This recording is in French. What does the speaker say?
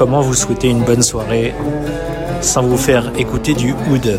comment vous souhaiter une bonne soirée sans vous faire écouter du oud.